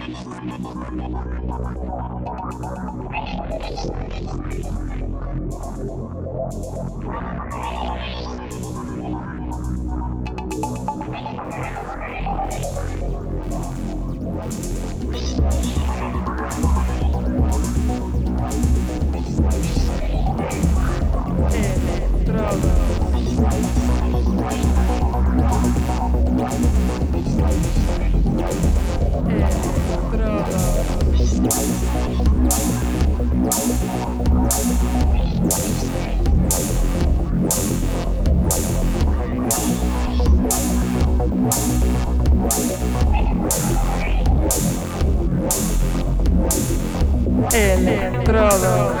Estrada. Electrodos.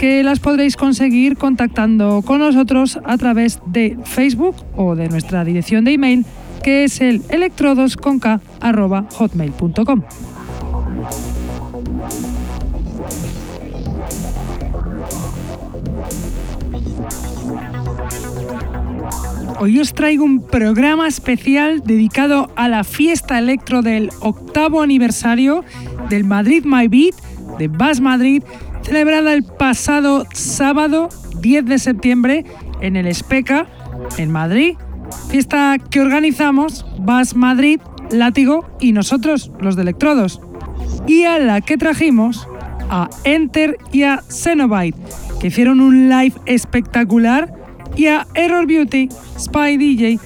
que las podréis conseguir contactando con nosotros a través de Facebook o de nuestra dirección de email que es el electrodosconk.hotmail.com. Hoy os traigo un programa especial dedicado a la fiesta electro del octavo aniversario del Madrid My Beat de Bass Madrid celebrada el pasado sábado 10 de septiembre en el Especa, en Madrid. Fiesta que organizamos Bass Madrid, Látigo y nosotros, los de Electrodos. Y a la que trajimos a Enter y a Cenobite, que hicieron un live espectacular, y a Error Beauty, Spy DJ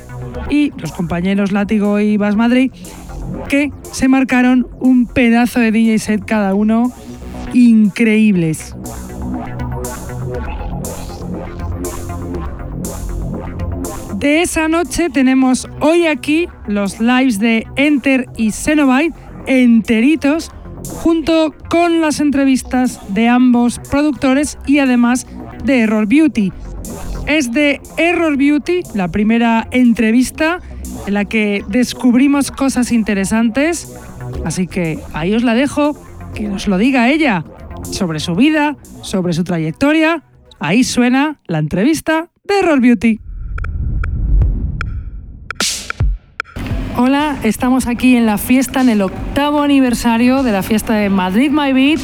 y los compañeros Látigo y Bass Madrid, que se marcaron un pedazo de DJ set cada uno increíbles. De esa noche tenemos hoy aquí los lives de Enter y Cenobite enteritos junto con las entrevistas de ambos productores y además de Error Beauty. Es de Error Beauty la primera entrevista en la que descubrimos cosas interesantes, así que ahí os la dejo que nos lo diga ella sobre su vida, sobre su trayectoria. Ahí suena la entrevista de Error Beauty. Hola, estamos aquí en la fiesta, en el octavo aniversario de la fiesta de Madrid My Beat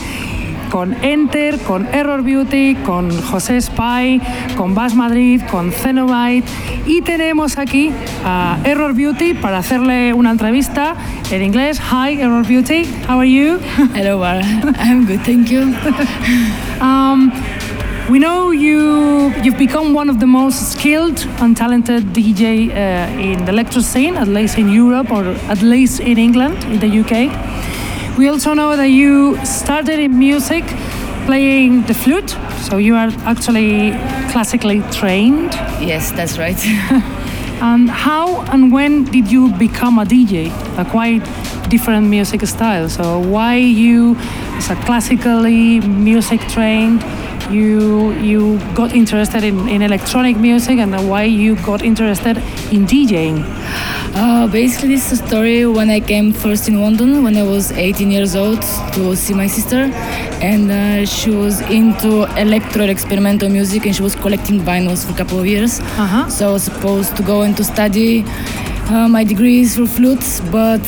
con Enter, con Error Beauty, con José Spy, con Bass Madrid, con Cenobite y tenemos aquí a Error Beauty para hacerle una entrevista en inglés. Hi, Error Beauty, how are you? Hello, I'm good, thank you. um, we know you you've become one of the most skilled and talented DJ uh, in the electro scene, at least in Europe or at least in England, in the UK. We also know that you started in music playing the flute, so you are actually classically trained. Yes, that's right. and how and when did you become a DJ? A quite different music style. So why you, as a classically music trained, you you got interested in, in electronic music and why you got interested in DJing? Uh, basically, this is a story when I came first in London when I was 18 years old to see my sister, and uh, she was into electro experimental music and she was collecting vinyls for a couple of years. Uh-huh. So I was supposed to go and to study uh, my degrees for flute, but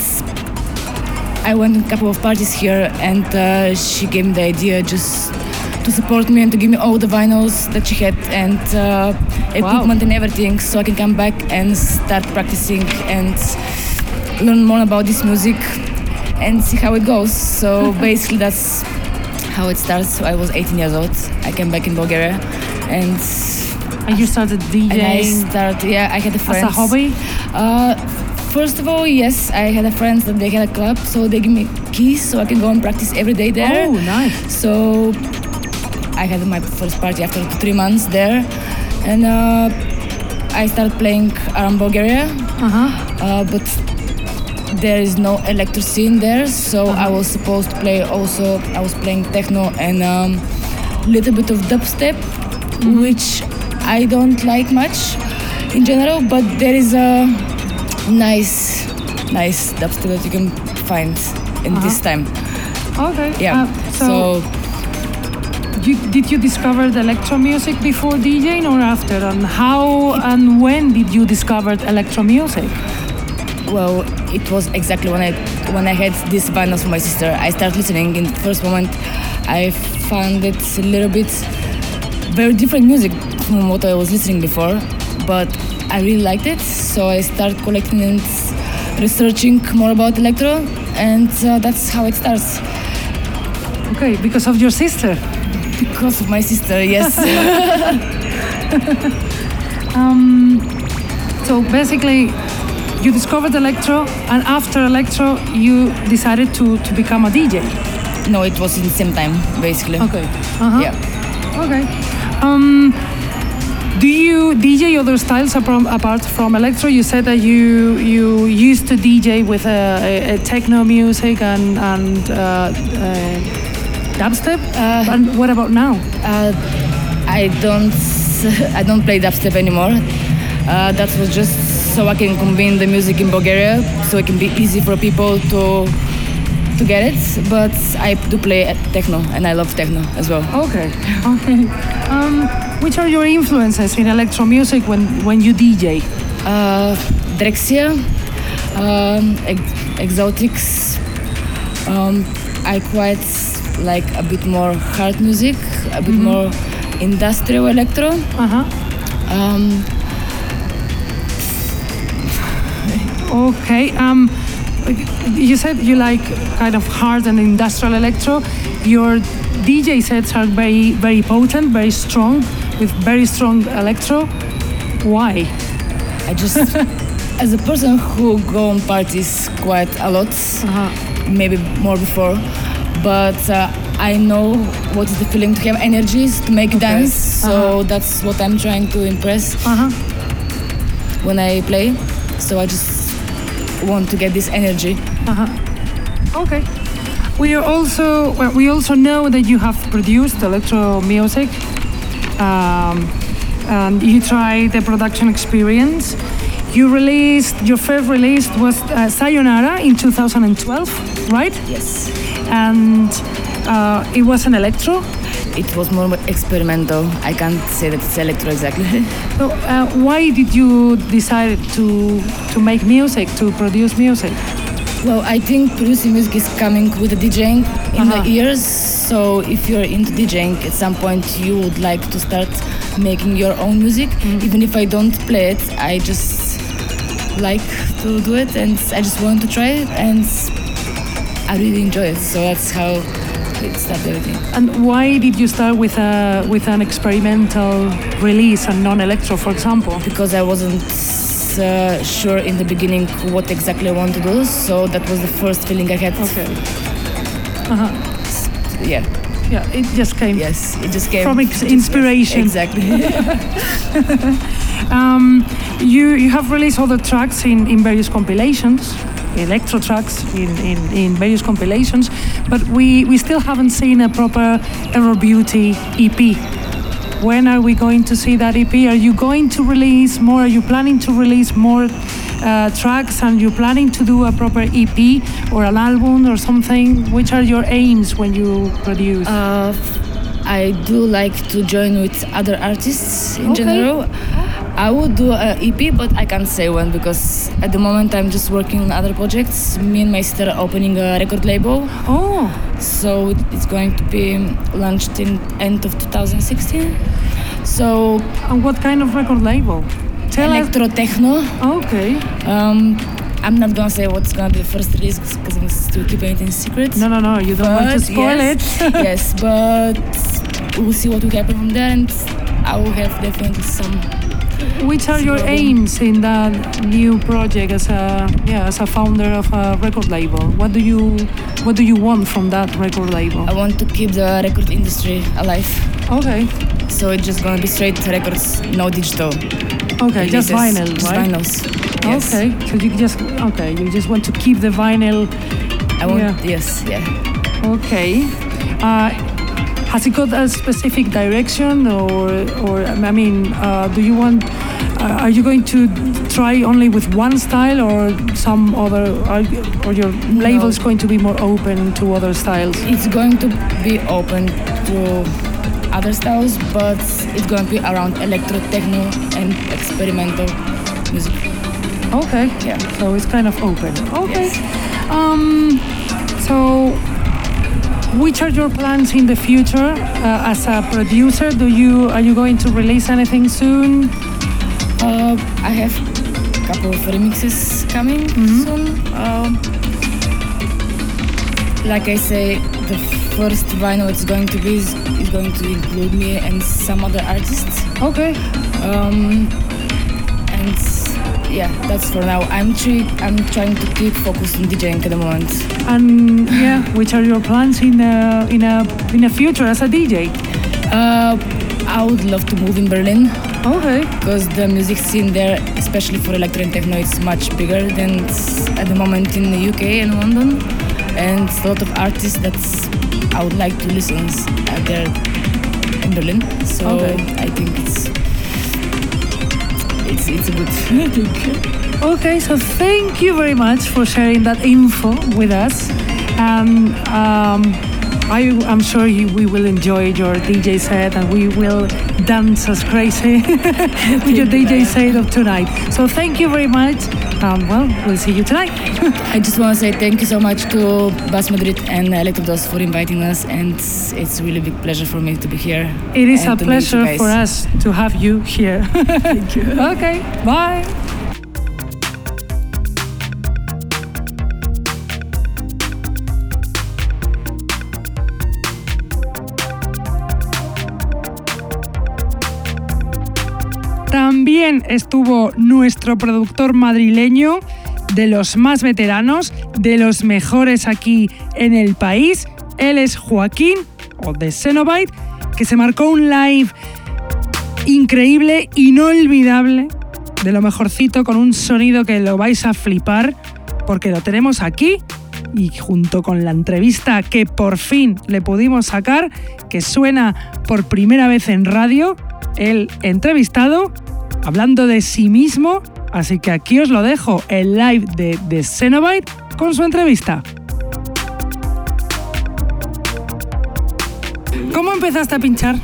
I went to a couple of parties here, and uh, she gave me the idea just to support me and to give me all the vinyls that she had and uh, equipment and everything, so I can come back and start practicing and learn more about this music and see how it goes. So basically, that's how it starts. I was 18 years old. I came back in Bulgaria, and And you started and I DJing started. Yeah, I had a friend. as a hobby? Uh, first of all, yes, I had a friend that they had a club, so they give me keys so I can go and practice every day there. Oh, nice. So I had my first party after three months there, and uh, I started playing around Bulgaria, Uh-huh. uh, but there is no electro scene there, so I was supposed to play also. I was playing techno and a um, little bit of dubstep, which I don't like much in general, but there is a nice, nice dubstep that you can find in this time. Okay. Yeah. Uh, so so, you, did you discover the electro music before DJing or after? And how and when did you discover electro music? Well, it was exactly when I when I had this vinyls for my sister. I started listening. In the first moment, I found it a little bit very different music from what I was listening before, but I really liked it. So I started collecting and researching more about electro, and uh, that's how it starts. Okay, because of your sister. Because of my sister, yes. So basically, you discovered electro, and after electro, you decided to, to become a DJ. no, it was in the same time, basically. Okay. Uh-huh. Yeah. Okay. Um, do you DJ other styles apart, apart from electro? You said that you you used to DJ with a, a, a techno music and and uh, uh, dubstep. Uh, and what about now? Uh, I don't I don't play dubstep anymore. Uh, that was just so I can combine the music in Bulgaria, so it can be easy for people to to get it. But I do play at techno, and I love techno as well. Okay. Okay. Um, which are your influences in electro music when when you DJ? Uh, Drexciya, um, ex- Exotics. Um, I quite like a bit more hard music, a bit more industrial electro. Uh huh. Um, Okay. Um, you said you like kind of hard and industrial electro. Your DJ sets are very, very potent, very strong, with very strong electro. Why? I just, as a person who go on parties quite a lot, maybe more before, but uh, I know what is the feeling to have energies to make dance. So that's what I'm trying to impress Uh huh. when I play. So I just want to get this energy. Okay. We are also well, we also know that you have produced electro music, um, and you tried the production experience. You released your first release was uh, Sayonara in 2012, right? Yes. And uh, it was an electro. It was more experimental. I can't say that it's electro exactly. So uh, why did you decide to to make music, to produce music? Well, I think producing music is coming with the DJing in Uh-huh. the ears. So if you're into DJing, at some point you would like to start making your own music. Even if I don't play it, I just like to do it, and I just want to try it, and I really enjoy it. So that's how it started everything. And why did you start with a with an experimental release and non-electro, for example? Because I wasn't uh, sure in the beginning what exactly I want to do, so that was the first feeling I had. Okay. Uh-huh. Yeah. Yeah, it just came. Yes. It just came From ex- inspiration. Exactly. Um, you you have released other tracks in, in various compilations, electro tracks in, in, in various compilations, but we, we still haven't seen a proper Error Beauty EP. When are we going to see that EP? Are you going to release more? Are you planning to release more uh, tracks and you're planning to do a proper EP or an album or something, which are your aims when you produce? Uh, I do like to join with other artists in Okay. general. I would do an EP, but I can't say when because at the moment I'm just working on other projects. Me and my sister are opening a record label, oh, so it's going to be launched in end of 2016. So and what kind of record label? Tell electro techno. Okay. Um, I'm not gonna say what's gonna be the first release because I'm still keeping it in secret. No, no, no. You don't want to spoil yes, it. yes, but we'll see what will happen from there, and I will have definitely some. Which are your aims in that new project as a yeah as a founder of a record label? What do you what do you want from that record label? I want to keep the record industry alive, Okay, so it's just gonna be straight records, no digital. okay, just vinyl, just right? vinyls. Yes. Okay, so you just okay, you just want to keep the vinyl. I want. Yeah. Yes. Yeah. Okay. Uh, has it got a specific direction, or or I mean, uh, do you want? Uh, are you going to try only with one style, or some other? Are, or your label is going to be more open to other styles? It's going to be open to other styles, but it's going to be around electro, techno, and experimental music. Okay. Yeah. So it's kind of open. Okay. Yes. Um, so, which are your plans in the future uh, as a producer? Do you are you going to release anything soon? Uh, I have a couple of remixes coming soon. Um, like I say, the first vinyl it's going to be is, is going to include me and some other artists. Okay. Um, and yeah, that's for now. I'm try- I'm trying to keep focused on DJing at the moment. And yeah, which are your plans in a in a in a future as a DJ? Uh, I would love to move in Berlin Okay. because the music scene there, especially for electro and techno, is much bigger than at the moment in the UK and London. And a lot of artists that I would like to listen are there in Berlin. So Okay. I think it's it's it's a good thing. Okay. So thank you very much for sharing that info with us. And um, I am sure you, we will enjoy your DJ set and we will dance as crazy with your DJ set of tonight. So thank you very much. Um, well, we'll see you tonight. I just want to say thank you so much to Bass Madrid and Electrodos for inviting us, and it's, really big pleasure for me to be here. It is a to meet you pleasure for us to have you here. Thank you. Okay, bye. Estuvo nuestro productor madrileño, de los más veteranos, de los mejores aquí en el país. Él es Joaquín, o de Xenobite, que se marcó un live increíble, inolvidable, de lo mejorcito, con un sonido que lo vais a flipar, porque lo tenemos aquí y junto con la entrevista que por fin le pudimos sacar, que suena por primera vez en radio, el entrevistado hablando de sí mismo, así que aquí os lo dejo, el live de, de Xenobite con su entrevista. ¿Cómo empezaste a pinchar?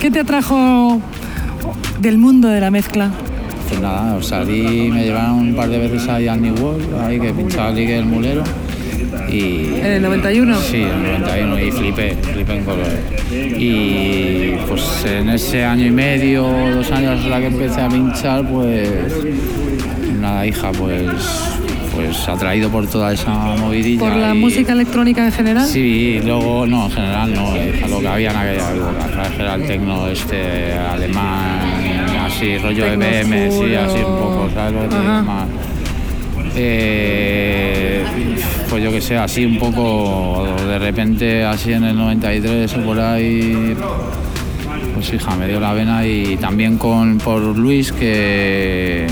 ¿Qué te atrajo del mundo de la mezcla? Pues nada, salí, me llevaron un par de veces ahí al New World, ahí que pinchaba Ligue el Mulero. Y, ¿En el 91? Sí, en el 91 y flipé, flipé en colores. Y pues en ese año y medio, dos años hasta que empecé a pinchar, pues nada, hija, pues, pues atraído por toda esa movidilla. ¿Por la y- música electrónica en general? Sí, y luego, no, en general no, hija, lo que había en aquella época, era el tecno este alemán, así, rollo Tecno EBM, sí, así un poco, ¿sabes lo que te. Más, eh, pues yo que sé, así un poco, de repente, así en el 93 o por ahí, pues hija, me dio la vena y también con, por Luis que,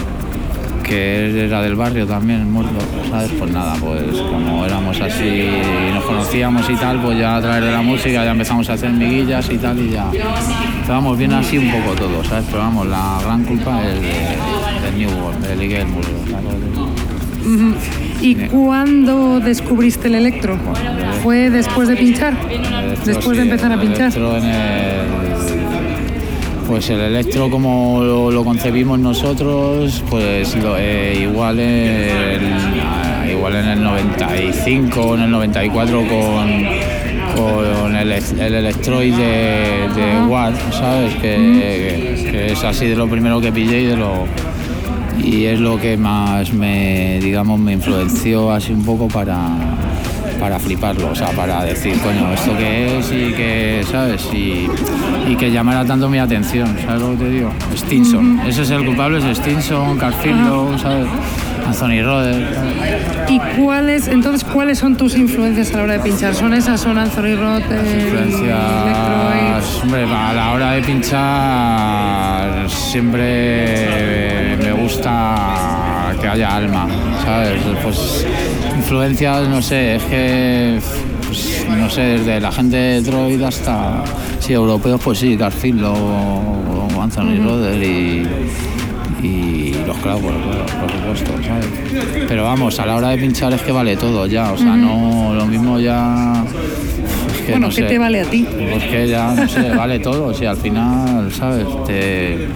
que era del barrio también, muerto, ¿sabes? Pues nada, pues como éramos así y nos conocíamos y tal, pues ya a través de la música ya empezamos a hacer miguillas y tal y ya estábamos bien así un poco todos, ¿sabes? Pero vamos, la gran culpa es de, de New World, del Muro, ¿sabes? ¿Y cuándo descubriste el electro? ¿Fue después de pinchar? Después de empezar a pinchar. pues el electro como lo, lo concebimos nosotros, pues lo- eh, igual, en, ah, igual en el 95 o en el 94 con, con el, el Electroid de, de Watt, ¿sabes? Que, que es así de lo primero que pillé y de lo y es lo que más me digamos me influenció así un poco para para fliparlo, o sea, para decir, coño, esto qué es y que, ¿sabes? Y, y que llamara tanto mi atención, ¿sabes lo que te digo? Stinson, ese es el culpable, es Stinson, Carfillo, ¿sabes? Anthony Roder. ¿Y cuáles, entonces, cuáles son tus influencias a la hora de pinchar? ¿Son esas? ¿Son Anthony eh, Influencias, hombre, a la hora de pinchar siempre me gusta que haya alma, ¿sabes? Pues influencias, no sé, es que, pues, no sé, desde la gente de Detroit hasta, sí, europeos, pues sí, Garfield o, o Anthony Roder y, y los clavos, por, por supuesto, ¿sabes? Pero vamos, a la hora de pinchar es que vale todo ya, o sea, no, lo mismo ya... es que Bueno, no ¿qué sé. te vale a ti? Pues que ya, no sé, vale todo. Si al final, ¿sabes? Te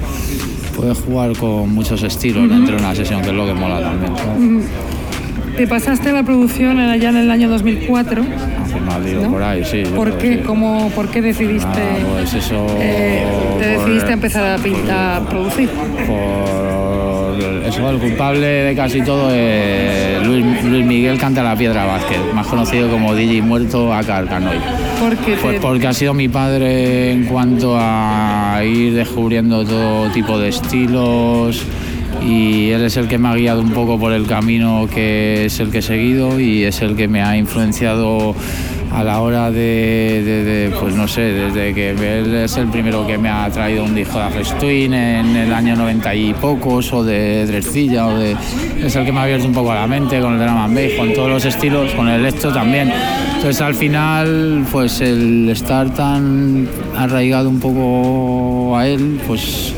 puedes jugar con muchos estilos dentro de una sesión, que es lo que mola también. ¿sabes? Te pasaste a la producción allá en el año 2004. ¿No? por ahí, sí. ¿Por qué? ¿Cómo, ¿Por qué decidiste, Ah, pues eso. eh, te por- decidiste empezar a, pin- a producir? Por eso, el culpable de casi todo es Luis, Luis Miguel Canta la Piedra Vázquez, más conocido como DJ Muerto a Carcanoy. Porque Pues te- porque ha sido mi padre en cuanto a ir descubriendo todo tipo de estilos y él es el que me ha guiado un poco por el camino que es el que he seguido y es el que me ha influenciado a la hora de, pues no sé, desde que él es el primero que me ha traído un disco de Afresh Twin en el año 90 y pocos o de Drescilla o de es el que me ha abierto un poco la mente con el drum and bass, con todos los estilos, con el electro también. Entonces al final, pues el estar tan arraigado un poco a él, pues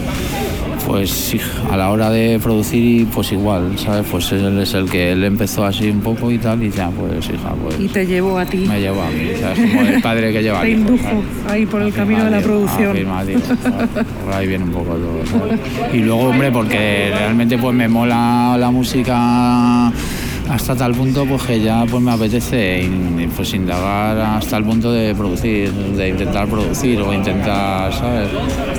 pues a la hora de producir pues igual, ¿sabes? Pues él es el que él empezó así un poco y tal y ya pues hija, pues y te llevó a ti. me llevó a mí, ¿sabes? Como el padre que lleva Te hijo, indujo ¿sabes? ahí por el camino de la producción. Por ahí viene un poco todo. ¿sabes? Y luego, hombre, porque realmente pues me mola la música hasta tal punto pues que ya pues me apetece pues indagar hasta el punto de producir, de intentar producir o intentar, ¿sabes?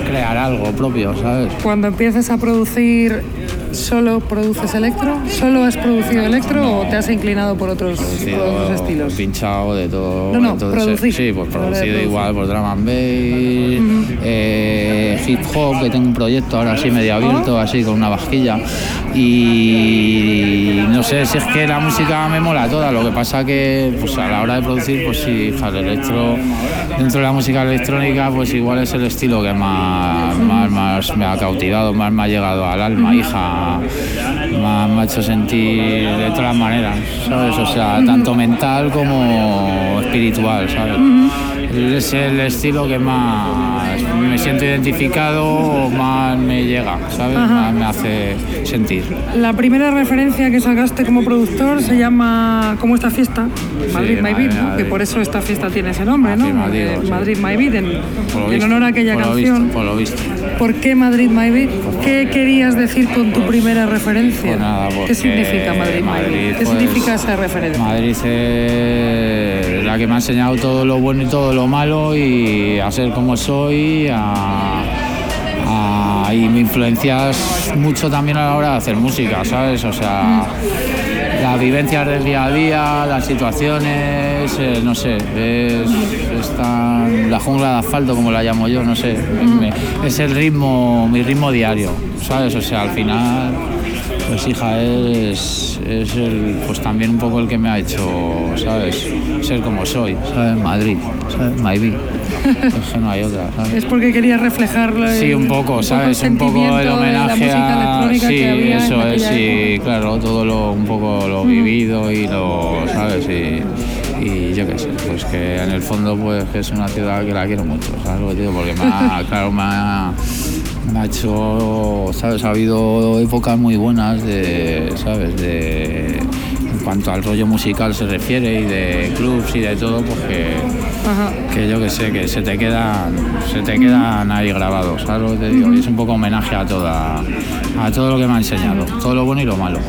Crear algo propio, ¿sabes? Cuando empiezas a producir, ¿solo produces electro? ¿Solo has producido electro o te has inclinado por otros, por otros Producido, estilos? pinchado de todo. No, no, entonces, producir. Sí, pues producido igual por drum and bass, eh, hip hop, que tengo un proyecto ahora así medio abierto, así con una vasquilla. Y no sé, si es que la música me mola toda, lo que pasa que pues a la hora de producir, pues sí, el electro, dentro de la música electrónica, pues igual es el estilo que más, más, más me ha cautivado, más me ha llegado al alma, hija, me ha hecho sentir de todas maneras, ¿sabes? O sea, tanto mental como espiritual, ¿sabes? Es el estilo que más me siento identificado, más me llega, ¿sabes? Más me hace sentir. La primera referencia que sacaste como productor se llama, como esta fiesta, Madrid My Beat, ¿no? Madrid. que por eso esta fiesta tiene ese nombre, ¿no? Afirmativo, Eh, sí. Madrid My Beat, en, visto, honor a aquella por canción. visto, por lo visto. ¿Por qué Madrid My Beat? ¿Qué querías decir con tu primera referencia? Pues nada, ¿Qué significa Madrid, My Madrid, Beat? ¿Qué pues, significa esa referencia? Madrid es la que me ha enseñado todo lo bueno y todo lo malo y a ser como soy, a, a- y me influencias mucho también a la hora de hacer música, ¿sabes? O sea, las vivencias del día a día, las situaciones, eh, no sé, es, es tan- la jungla de asfalto como la llamo yo, no sé, es el ritmo, mi ritmo diario, ¿sabes? O sea, al final, hija, es, es el, pues también un poco el que me ha hecho, ¿sabes? Ser como soy, ¿sabes? Madrid, ¿sabes? Maybe. Es que no hay otra, ¿sabes? Es porque quería reflejar Sí, un poco, ¿sabes? Un poco el homenaje a... Sí, eso es, sí, claro, todo lo, un poco lo vivido y lo, ¿sabes? Y, y yo qué sé, pues que en el fondo pues que es una ciudad que la quiero mucho, ¿sabes lo que digo? Porque me ha, claro, me ha, ha hecho, ¿sabes? Ha habido épocas muy buenas de, ¿sabes? De, en cuanto al rollo musical se refiere y de clubs y de todo, pues que, yo que sé, que se te quedan, se te quedan ahí grabados, ¿sabes lo que te digo? Y es un poco homenaje a toda, a todo lo que me ha enseñado, todo lo bueno y lo malo.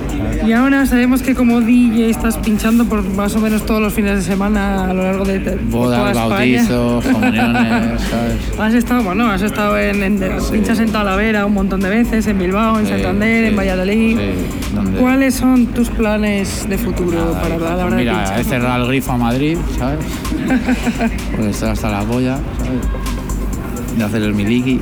Y ahora sabemos que como DJ estás pinchando por más o menos todos los fines de semana a lo largo de Bodas, bautizos, comuniones, ¿sabes? Has estado, bueno, has estado en, en- pinchas en Talavera un montón de veces, en Bilbao, en Sí, Santander, sí, en Valladolid. sí, ¿Cuáles son tus planes de futuro para la hora de pinchar? he cerrado el grifo a Madrid, ¿sabes? Porque estoy hasta la polla, ¿sabes? De hacer el miliki.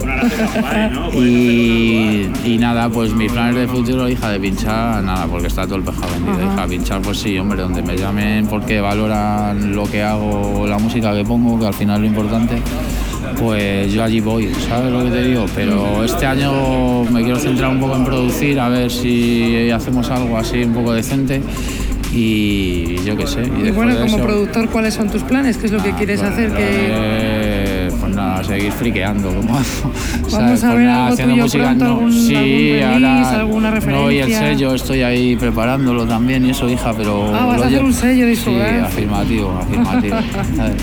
y, y nada, pues mis planes de futuro, hija, de pinchar, nada, porque está todo el pescado vendido. Ajá. Hija, pinchar, pues sí, hombre, donde me llamen porque valoran lo que hago, la música que pongo, que al final es lo importante. Pues yo allí voy, ¿sabes lo que te digo? Pero este año me quiero centrar un poco en producir, a ver si hacemos algo así un poco decente y yo qué sé. Y, bueno, como eso, productor, ¿cuáles son tus planes? ¿Qué es lo que quieres pues, hacer? Que... eh, nada, seguir friqueando. Como, Vamos a ver algo tuyo pronto, algún- sí, algún release, ahora, alguna No, y el referencia. sello, estoy ahí preparándolo también y eso, hija, pero... Ah, vas a hacer un sello Sí, discográfico. afirmativo, afirmativo. ¿sabes?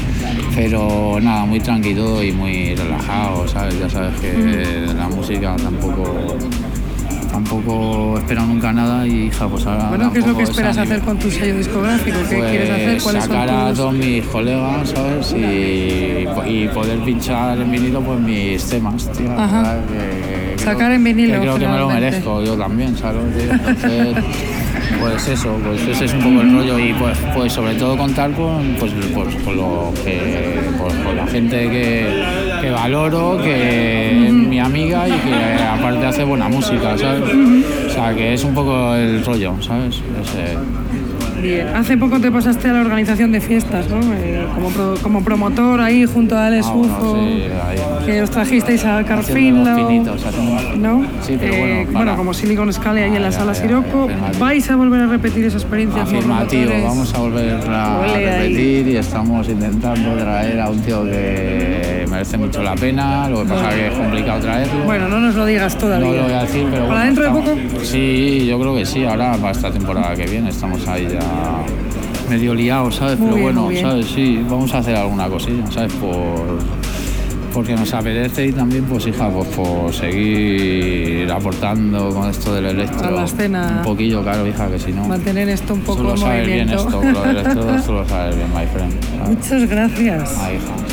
Pero nada, muy tranquilo y muy relajado, ¿sabes? Ya sabes que la música tampoco... Tampoco espero nunca nada y hija, pues ahora... Bueno, ¿qué es lo que esperas hacer con tu sello discográfico? ¿Qué Pues quieres hacer? ¿Cuáles sacar a son tus...? todos mis colegas, ¿sabes? Y, y poder pinchar en vinilo pues mis temas, tío. Ajá. Que- Sacar creo- en vinilo, Que creo que me lo merezco yo también, ¿sabes? Entonces, pues eso, pues ese es un poco el rollo y pues, pues sobre todo contar con, pues, pues, con lo que, pues, con la gente que, que valoro, que es mi amiga y que aparte hace buena música, ¿sabes? O sea, que es un poco el rollo, ¿sabes? Ese- Bien. Hace poco te pasaste a la organización de fiestas, ¿no? Eh, como, pro- como promotor ahí junto a Alex Ah, bueno, Ufo, sí, ahí. que os trajisteis a haciendo- ¿no? Sí, pero bueno, Eh, para- como Silicon Scale ahí en la Ah, ya, sala ya, Siroco. ya. ¿Vais a volver a repetir esa experiencia? Afirmativo, vamos a volver a ahí. repetir y estamos intentando traer a un tío que merece mucho la pena, lo que pasa es que es complicado traerlo. Bueno, no nos lo digas todavía. no lo voy a decir, pero ¿Para bueno, dentro de poco? Sí, yo creo que sí, ahora para esta temporada que viene estamos ahí ya medio liados, ¿sabes? Muy pero bien, bueno. ¿sabes? Sí, vamos a hacer alguna cosilla, ¿sabes? Por porque nos apetece y también, pues hija, pues por seguir aportando con esto del electro. A la escena. Un poquillo, claro, hija, que si no... Mantener esto un poco sabes bien esto, lo del electro, esto lo sabes bien, my friend. ¿sabes? Muchas gracias. Ah, hija.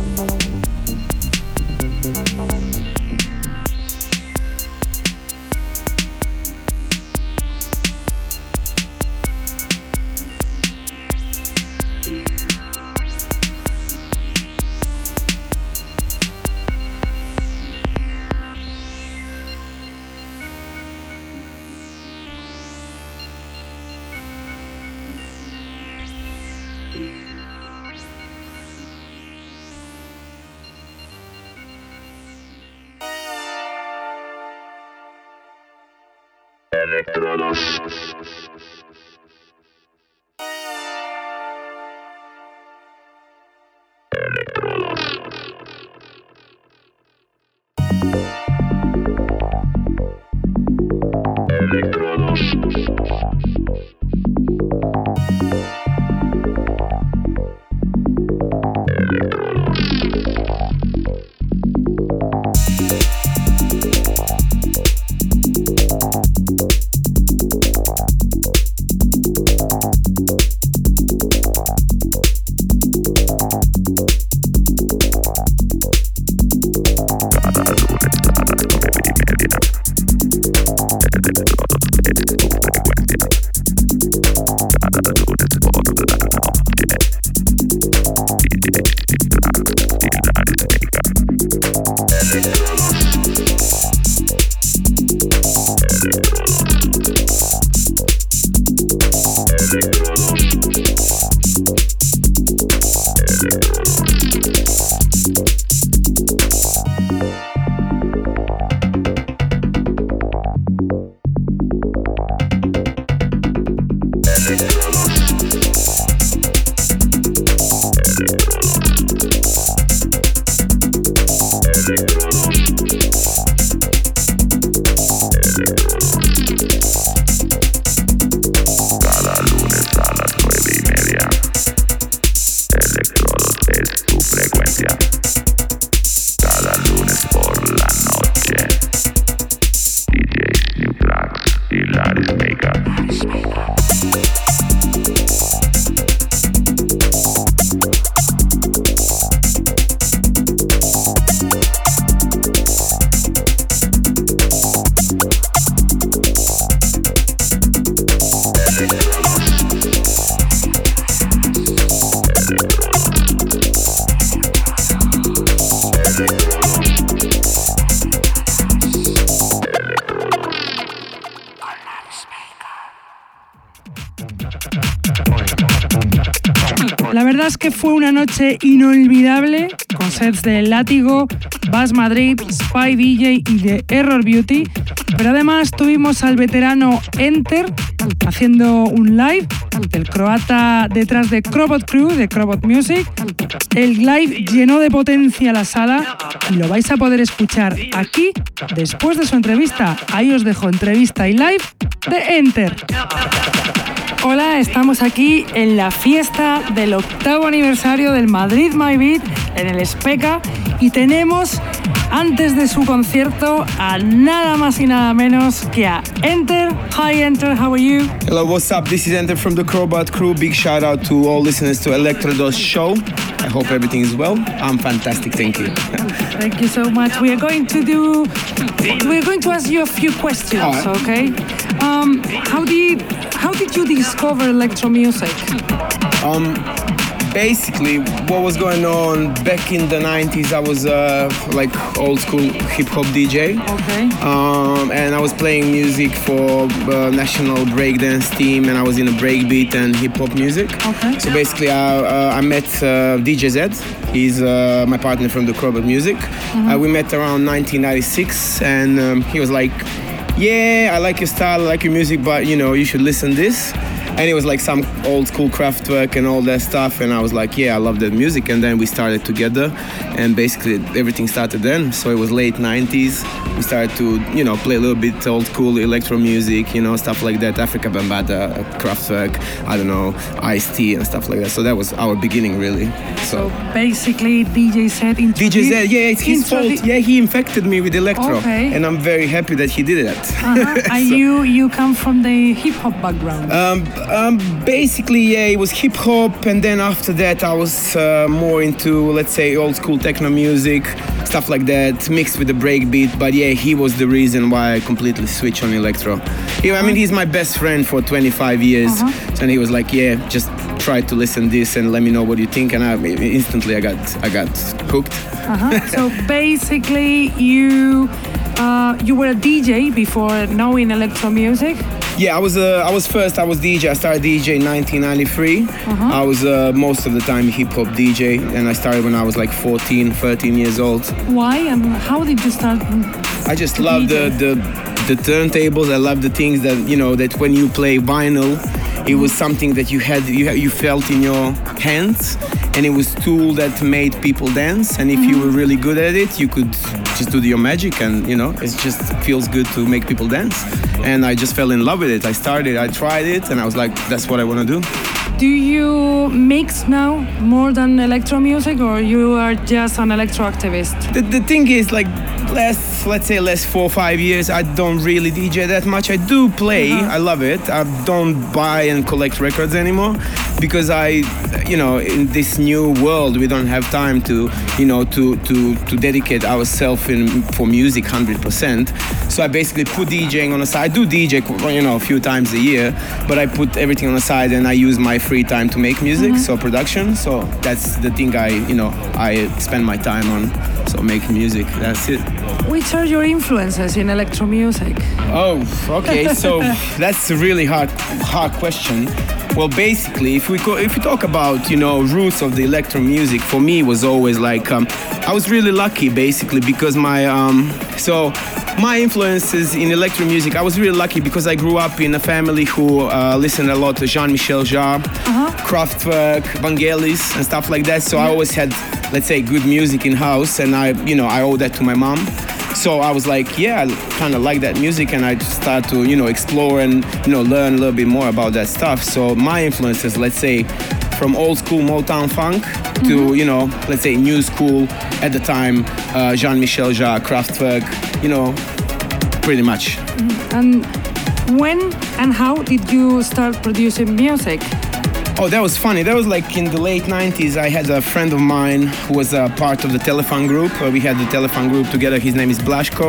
Thank you. De Látigo, Bass Madrid, Spy DJ y de Error Beauty, pero además tuvimos al veterano Enter haciendo un live, el croata detrás de Crobot Crew de Crobot Music. El live llenó de potencia la sala y lo vais a poder escuchar aquí después de su entrevista. Ahí os dejo entrevista y live de Enter. Hola, estamos aquí en la fiesta del octavo aniversario del Madrid My Beat en el Especa y tenemos antes de su concierto a nada más y nada menos que a Enter. Hi Enter, how are you? Hello, what's up? This is Enter from the Crobot crew. Big shout out to all listeners to Electrodos show. I hope everything is well. I'm fantastic, thank you. thank you so much. We are going to do we're going to ask you a few questions, right. okay? Um, how did how did you discover electro music? Um, basically what was going on back in the 90s i was uh, like old school hip-hop dj okay. Um, and i was playing music for uh, national breakdance team and i was in a breakbeat and hip-hop music. Okay. So basically i, uh, I met uh, dj z. He's uh, my partner from the crobot music. Mm-hmm. Uh, we met around 1996 and um, he was like yeah i like your style i like your music but you know you should listen this and it was like some old school Kraftwerk and all that stuff. And I was like, yeah, I love that music. And then we started together, and basically everything started then. So it was late 90s. We started to, you know, play a little bit old school electro music, you know, stuff like that. Afrika Bambaataa, Kraftwerk, I don't know, Ice-T and stuff like that. So that was our beginning, really. So, so basically, DJ Zed, DJ Zed, yeah, it's his fault. Yeah, he infected me with electro, okay. and I'm very happy that he did that. Uh-huh. so, and you you come from the hip hop background. Um, um, basically, yeah, it was hip hop, and then after that, I was uh, more into, let's say, old school techno music, stuff like that, mixed with the breakbeat. But yeah, he was the reason why I completely switched on electro. He, I mean, he's my best friend for 25 years, uh-huh. and he was like, yeah, just try to listen this and let me know what you think. And I instantly, I got, I got hooked. Uh-huh. so basically, you, uh, you were a DJ before knowing electro music. Yeah, I was uh, I was first. I was DJ. I started DJ in 1993. Uh-huh. I was uh, most of the time hip hop DJ, and I started when I was like 14, 13 years old. Why and how did you start? I just love the the the turntables. I love the things that you know that when you play vinyl, it was something that you had you you felt in your hands, and it was tool that made people dance. And if you were really good at it, you could just do your magic, and you know it just feels good to make people dance. And I just fell in love with it. I started, I tried it, and I was like, that's what I want to do. Do you mix now more than electro music, or you are just an electro activist? The, the thing is, like, last, let's say, last four or five years, I don't really DJ that much. I do play, uh-huh. I love it. I don't buy and collect records anymore because I, you know, in this new world, we don't have time to, you know, to to to dedicate ourselves in for music 100%. So I basically put DJing on the side. I do DJ, you know, a few times a year, but I put everything on the side and I use my free time to make music, mm-hmm. so production. So that's the thing I, you know, I spend my time on. So make music, that's it. Which are your influences in electro music? Oh, okay. So that's a really hard, hard question. Well, basically, if we go, if we talk about you know roots of the electro music, for me was always like um, I was really lucky, basically, because my um, so my influences in electro music, I was really lucky because I grew up in a family who uh, listened a lot to Jean-Michel Jarre, Kraftwerk, Vangelis, and stuff like that. So I always had, let's say, good music in house, and I, you know, I owe that to my mom. So I was like, yeah, I kind of like that music, and I just started to, you know, explore and you know learn a little bit more about that stuff. So my influences, let's say, from old school Motown funk to you know, let's say new school at the time, uh, Jean-Michel Jarre, Kraftwerk, you know, pretty much. And when and how did you start producing music? Oh, that was funny. That was like in the late 90s. I had a friend of mine who was a part of the Telefon group. Uh, we had the Telefon group together. His name is Blaško.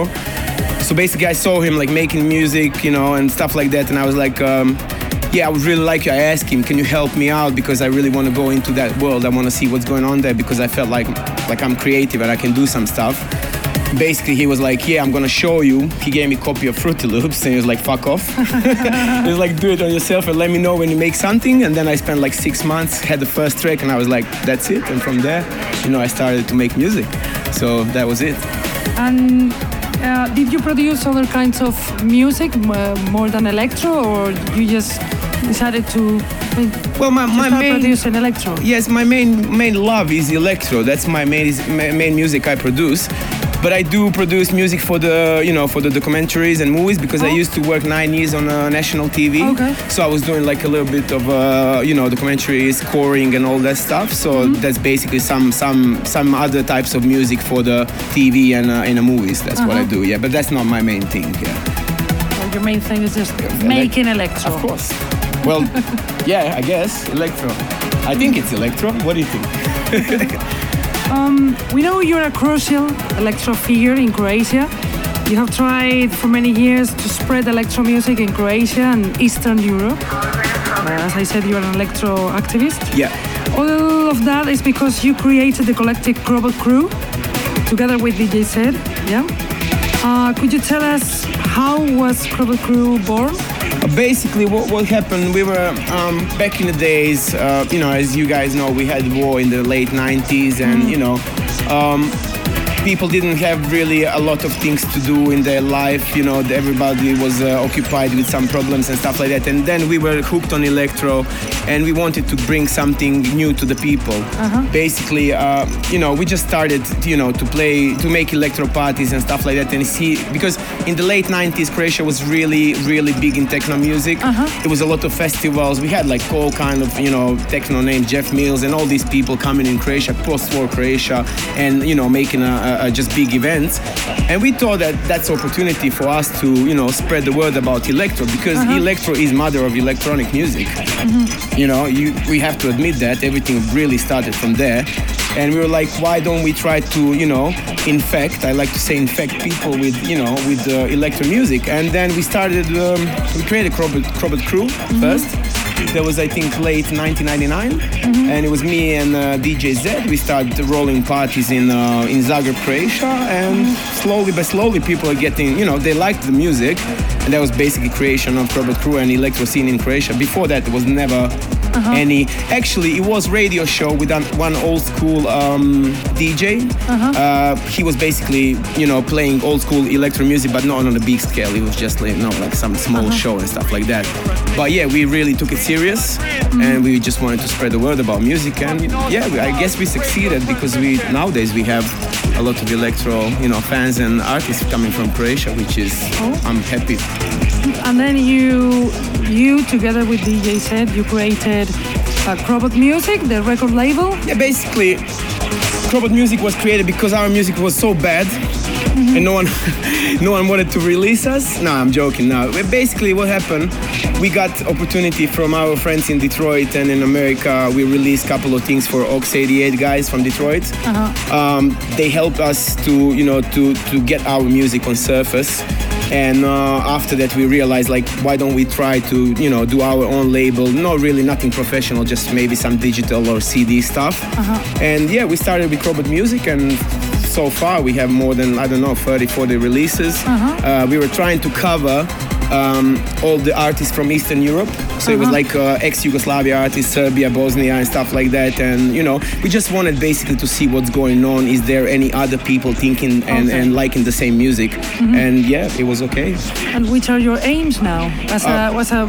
So basically, I saw him like making music, you know, and stuff like that. And I was like, um, yeah, I would really like you. I asked him, can you help me out? Because I really want to go into that world. I want to see what's going on there because I felt like like I'm creative and I can do some stuff. Basically, he was like, yeah, I'm gonna show you. He gave me a copy of Fruity Loops and he was like, fuck off. he was like, do it on yourself and let me know when you make something. And then I spent like six months, had the first track, and I was like, that's it. And from there, you know, I started to make music. So that was it. And uh, did you produce other kinds of music uh, more than electro, or you just decided to, Well, my, to my main producing electro? Yes, my main main love is electro. That's my main ma- main music I produce. But I do produce music for the you know for the documentaries and movies because I Oh. used to work nine years on uh, national TV. Okay. So I was doing like a little bit of uh, you know documentaries, scoring, and all that stuff. So Mm-hmm. that's basically some some some other types of music for the TV and uh, in the movies. That's what I Uh-huh. do. Yeah, but that's not my main thing. Yeah. Or your main thing is just making electro? Of course. Well, yeah, I guess electro. I think it's electro. What do you think? We know you're a crucial electro figure in Croatia. You have tried for many years to spread electro music in Croatia and Eastern Europe. As I said, you're an electro activist. Yeah. All of that is because you created the collective Crobot Crew together with DJ Zed. Yeah. Uh, could you tell us how was Crobot Crew born? Basically what, what happened we were um, back in the days uh, you know as you guys know we had war in the late 90s and you know um, people didn't have really a lot of things to do in their life you know everybody was uh, occupied with some problems and stuff like that. And then we were hooked on electro and we wanted to bring something new to the people. Basically uh, you know we just started you know to play to make electro parties and stuff like that and see because in the late 90s croatia was really really big in techno music. Uh-huh. There was a lot of festivals. We had like all kind of you know techno names jeff mills and all these people coming in croatia post-war croatia and you know making a, a, just big events. And we thought that that's opportunity for us to you know spread the word about electro because uh-huh. electro is mother of electronic music. Mm-hmm. You know you we have to admit that everything really started from there and we were like why don't we try to you know infect i like to say infect people with you know with uh, electro music. And then we started um, we created crobot, crobot crew first. That was i think late 1999 and it was me and uh, dj z. We started rolling parties in uh, in zagreb croatia. And slowly but slowly people are getting you know they liked the music. And that was basically creation of crobot crew and electro scene in croatia. Before that it was never any. Actually, it was radio show with one old school um, DJ. Uh, he was basically, you know, playing old school electro music, but not on a big scale. It was just like, you know, like some small show and stuff like that. But yeah, we really took it serious, and we just wanted to spread the word about music. And yeah, I guess we succeeded because we nowadays we have a lot of electro, you know, fans and artists coming from Croatia, which is I'm happy. And then you, you together with DJ Zed, you created uh, Crobot Music, the record label. Yeah, basically, Crobot Music was created because our music was so bad, and no one, no one wanted to release us. No, I'm joking. No, But basically, what happened? We got opportunity from our friends in Detroit and in America. We released a couple of things for Ox 88 guys from Detroit. Um, they helped us to, you know, to to get our music on surface. And uh, after that, we realized like, why don't we try to, you know, do our own label? Not really nothing professional, just maybe some digital or CD stuff. And yeah, we started with Crobot Music, and so far we have more than I don't know 30, 40 releases. Uh, we were trying to cover. Um, all the artists from Eastern Europe, so it was like uh, ex-Yugoslavia artists, Serbia, Bosnia, and stuff like that. And you know, we just wanted basically to see what's going on. Is there any other people thinking and, Okay. and liking the same music? And yeah, it was okay. And which are your aims now as a, as a,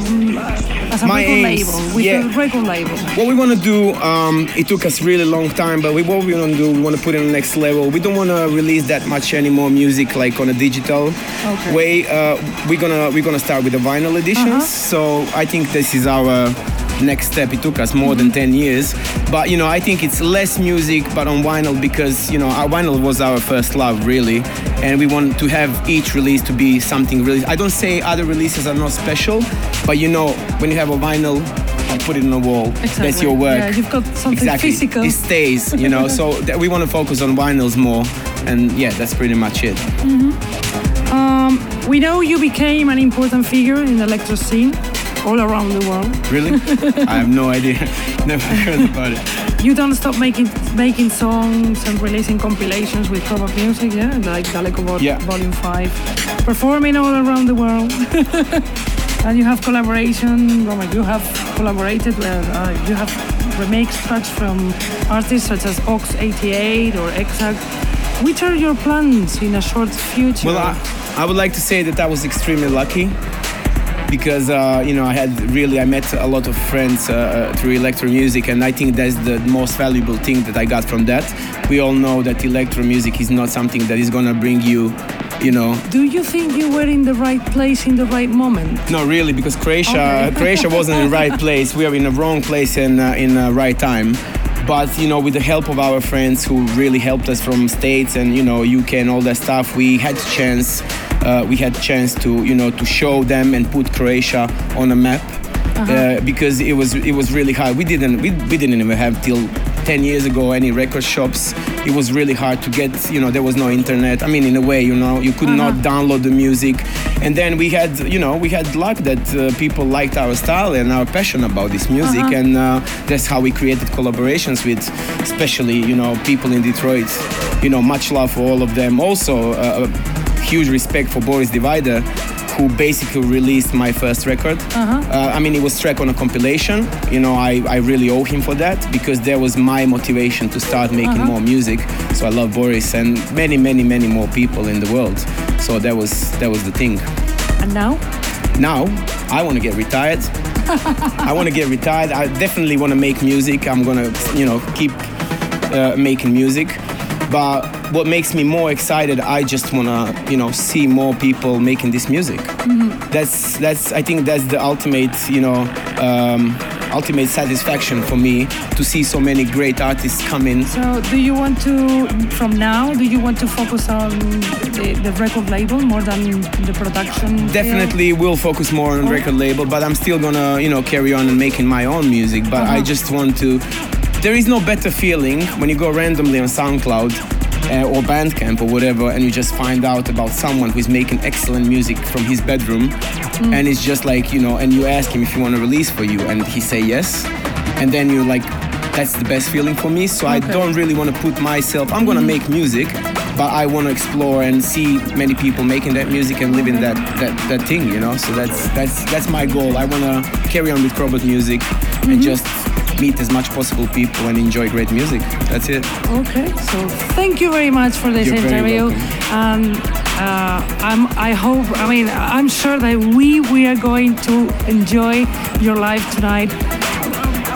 as a Uh, record aims, label? With yeah. the record label. What we want to do, um, it took us really long time, but we, what we want to do, we want to put it on the next level. We don't want to release that much anymore music like on a digital Okay. way. Uh, we're gonna we're gonna start with the vinyl editions. So I think this is our next step. It took us more than 10 years, but you know I think it's less music, but on vinyl because you know our vinyl was our first love really, and we want to have each release to be something really. I don't say other releases are not special, but you know when you have a vinyl. Put it on the wall. That's your work. Yeah, you've got something exactly. physical. It stays, you know. so that we want to focus on vinyls more, and yeah, that's pretty much it. Um, we know you became an important figure in the electro scene all around the world. Really? I have no idea. Never heard about it. You don't stop making making songs and releasing compilations with Crobot Music, yeah, like Daleko Vol- Yeah. Volume Five, performing all around the world. and you have collaboration. Roman, you have collaborated. With, uh, you have remixed tracks from artists such as Ox 88 or Exact. Which are your plans in a short future? Well, I, I would like to say that I was extremely lucky because uh, you know I had really I met a lot of friends uh, uh, through electro music, and I think that's the most valuable thing that I got from that. We all know that electro music is not something that is gonna bring you, you know, Do you think you were in the right place in the right moment? No, really, because Croatia, Okay. Croatia wasn't in the right place. We are in the wrong place in uh, in the right time. But you know, with the help of our friends who really helped us from states and you know UK and all that stuff, we had chance. Uh, we had chance to you know to show them and put Croatia on a map. Uh, because it was it was really hard. We didn't we, we didn't even have till 10 years ago any record shops. It was really hard to get. You know there was no internet. I mean in a way you know you could not download the music. And then we had you know we had luck that uh, people liked our style and our passion about this music, and uh, that's how we created collaborations with, especially you know people in Detroit. You know much love for all of them. Also uh, huge respect for Boris Divider who basically released my first record. Uh, I mean, it was track on a compilation. You know, I, I really owe him for that because that was my motivation to start making more music. So I love Boris and many, many, many more people in the world. So that was that was the thing. And now? Now I want to get retired. I want to get retired. I definitely want to make music. I'm gonna, you know, keep uh, making music. But what makes me more excited, I just wanna, you know, see more people making this music. That's that's. I think that's the ultimate, you know, um, ultimate satisfaction for me to see so many great artists come in. So, do you want to, from now, do you want to focus on the, the record label more than the production? field? Definitely will focus more on record label, but I'm still gonna, you know, carry on and making my own music. But I just want to. There is no better feeling when you go randomly on SoundCloud uh, or Bandcamp or whatever, and you just find out about someone who's making excellent music from his bedroom, and it's just like you know, and you ask him if you want to release for you, and he say yes, and then you're like. That's the best feeling for me. So I don't really want to put myself. I'm gonna make music, but I want to explore and see many people making that music and living that, that, that thing, you know. So that's that's that's my goal. I want to carry on with Crobot music Mm-hmm. and just meet as much possible people and enjoy great music. That's it. Okay, so thank you very much for this You're interview. And uh, I'm, I hope, I mean, I'm sure that we we are going to enjoy your live tonight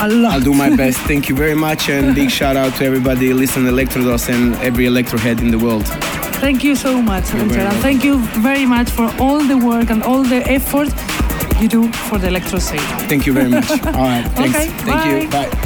a lot. I'll do my best. Thank you very much and big shout out to everybody listening to Electrodos and every electro head in the world. Thank you so much, Angela. Thank you very much for all the work and all the effort you do for the electro scene. Thank you very much. All right. Thanks. Okay, Thank you. bye. Bye.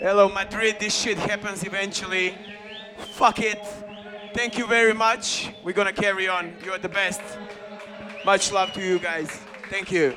Hello, Madrid. This shit happens eventually. Fuck it. Thank you very much. We're gonna carry on. You're the best. Much love to you guys. Thank you.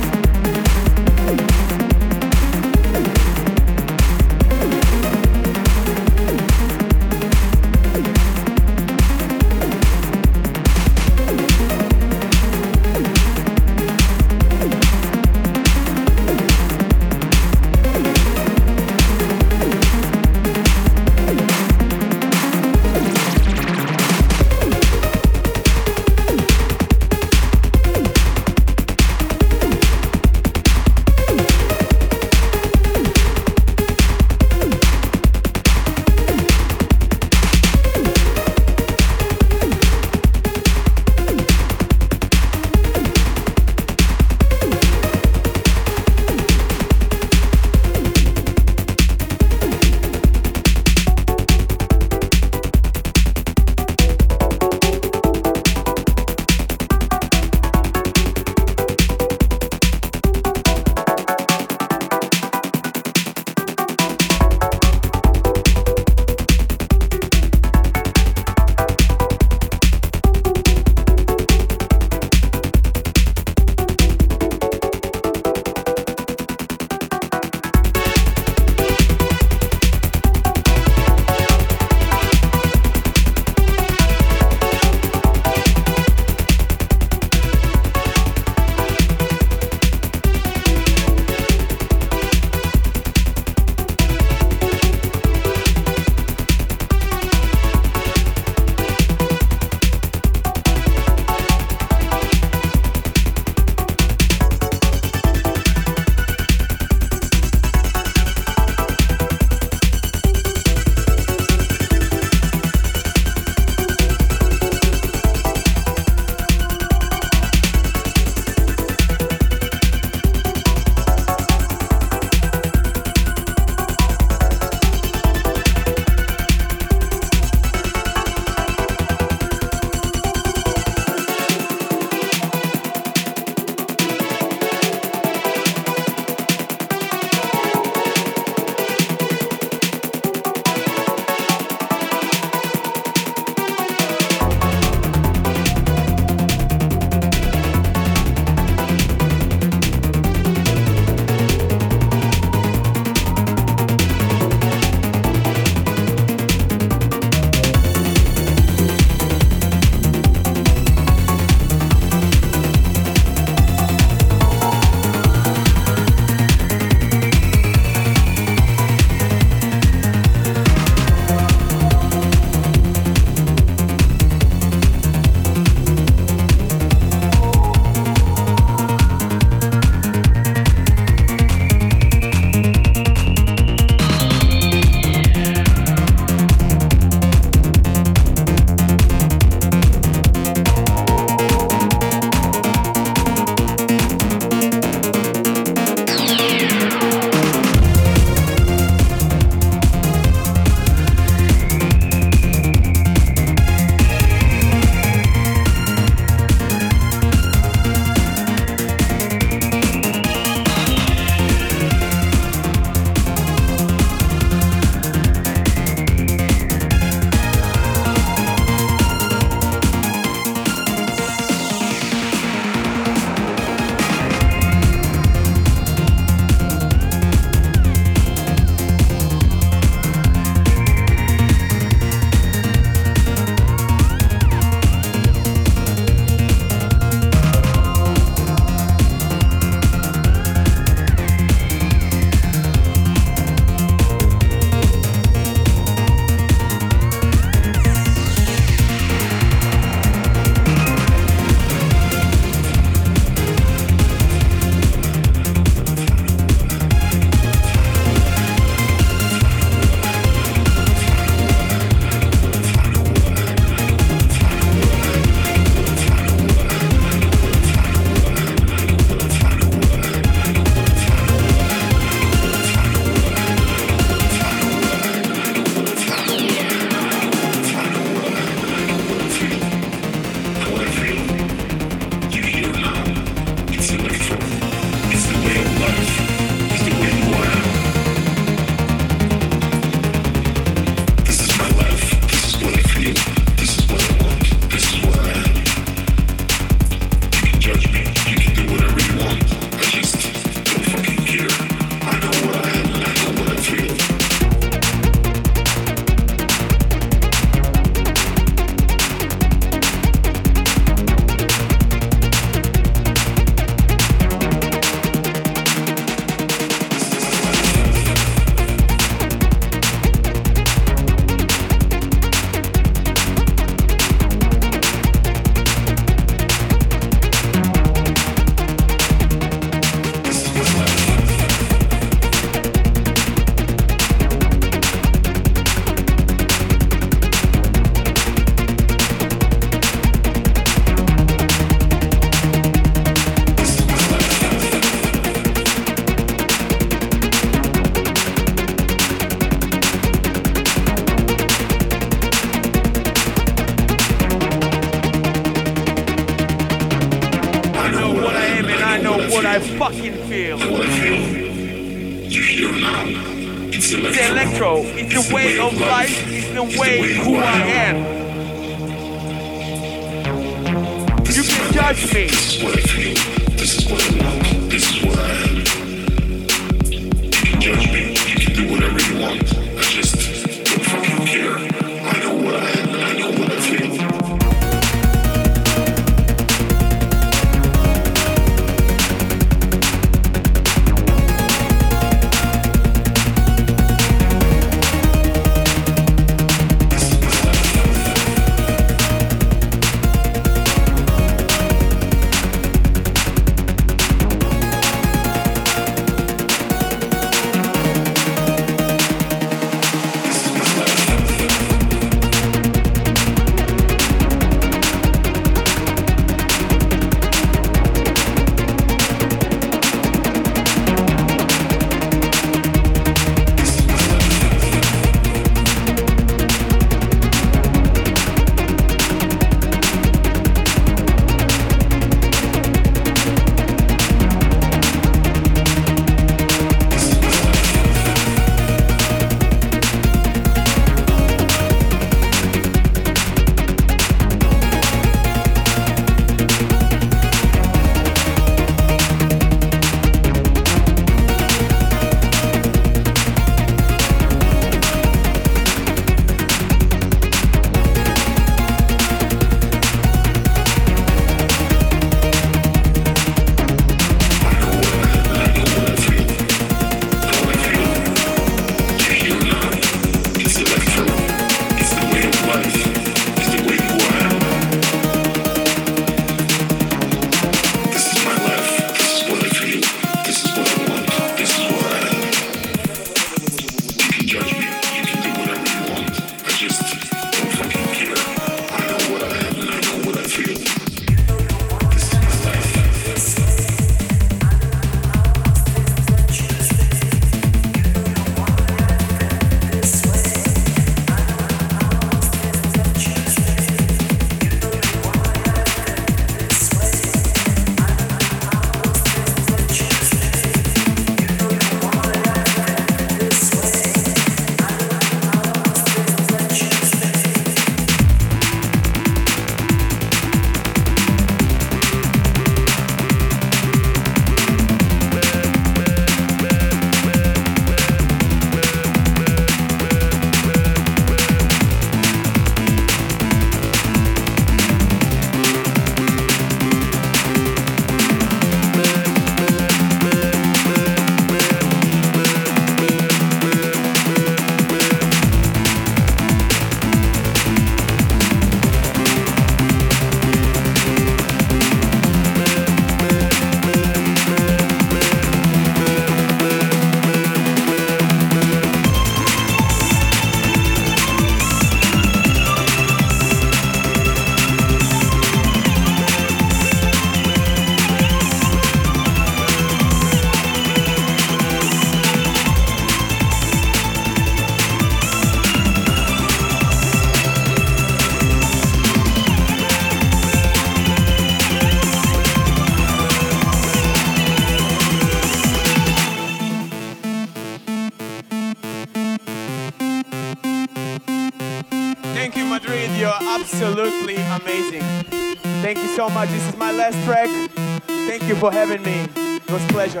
for having me. It was pleasure.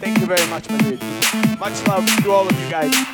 Thank you very much, Madrid. Much love to all of you guys.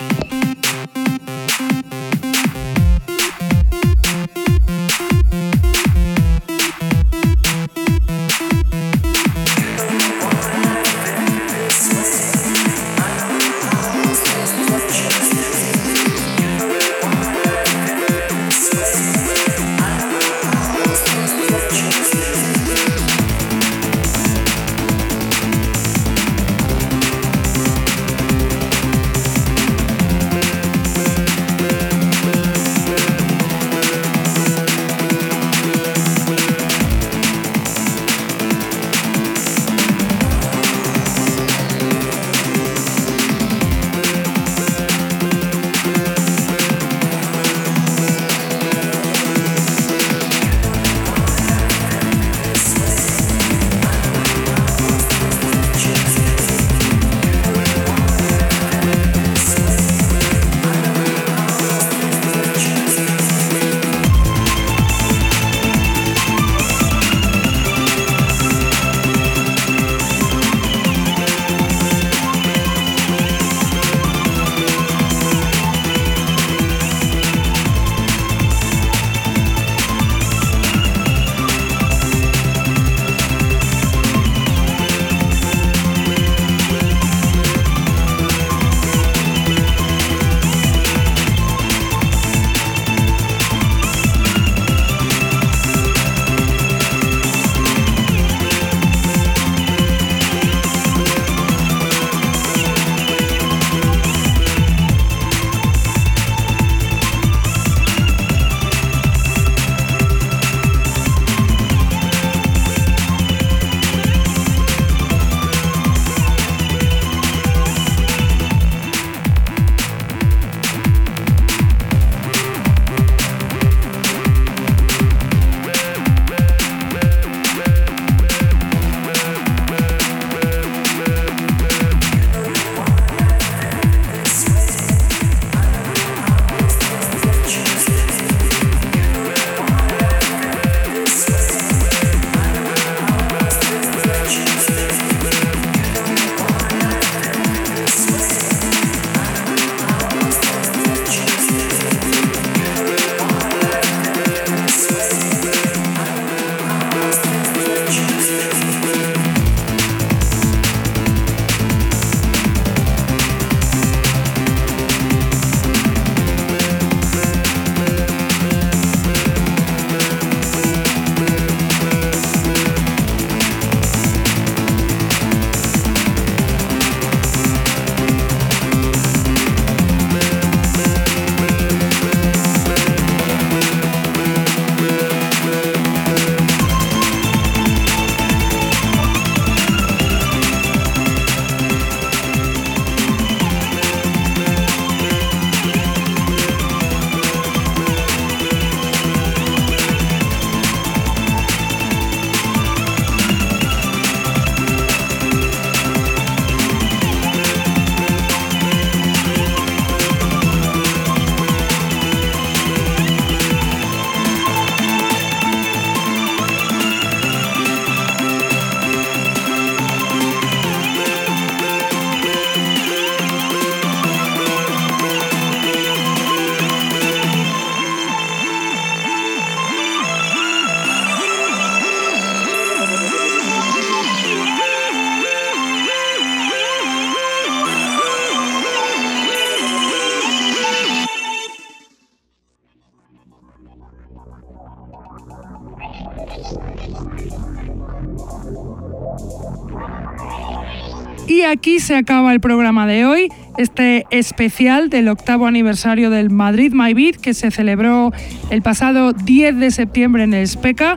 Se acaba el programa de hoy, este especial del octavo aniversario del Madrid My Beat que se celebró el pasado 10 de septiembre en el SPECA.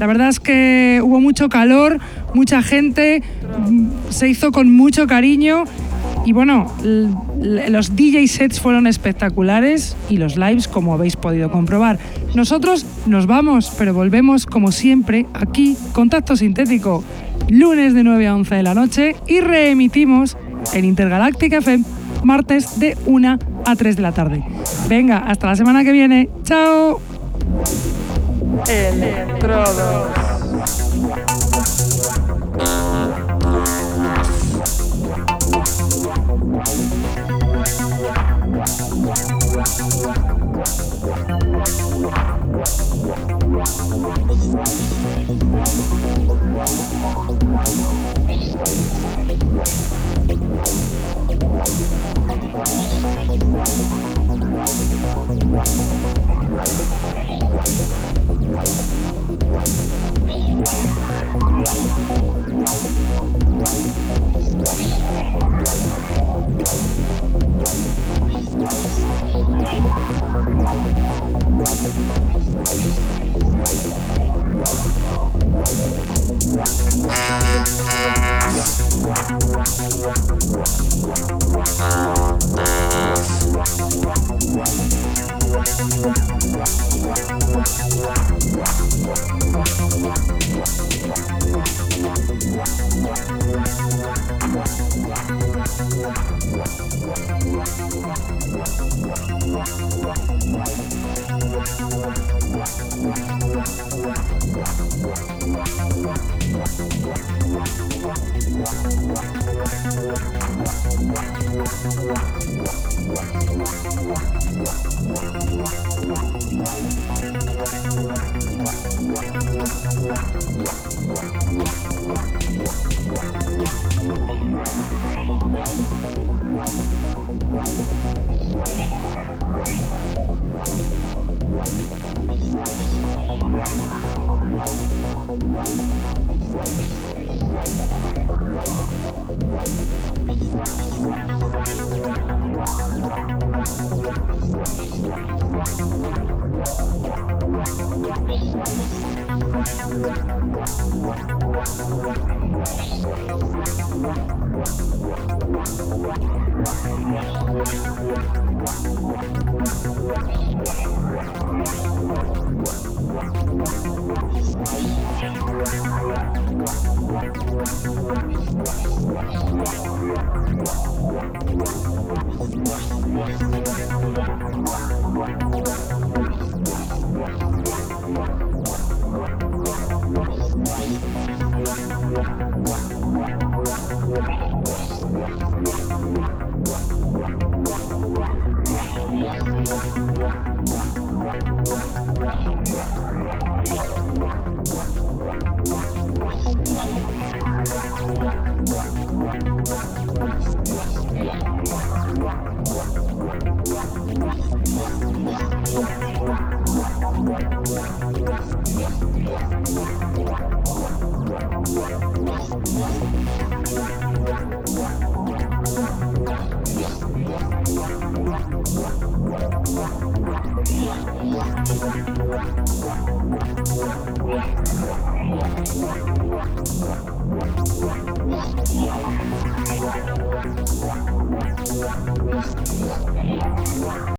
La verdad es que hubo mucho calor, mucha gente, mm, se hizo con mucho cariño y bueno, los DJ sets fueron espectaculares y los lives como habéis podido comprobar. Nosotros nos vamos, pero volvemos como siempre aquí, Contacto Sintético, lunes de 9 a 11 de la noche y reemitimos en Intergaláctica FM martes de 1 a 3 de la tarde. Venga, hasta la semana que viene. Chao. Bye.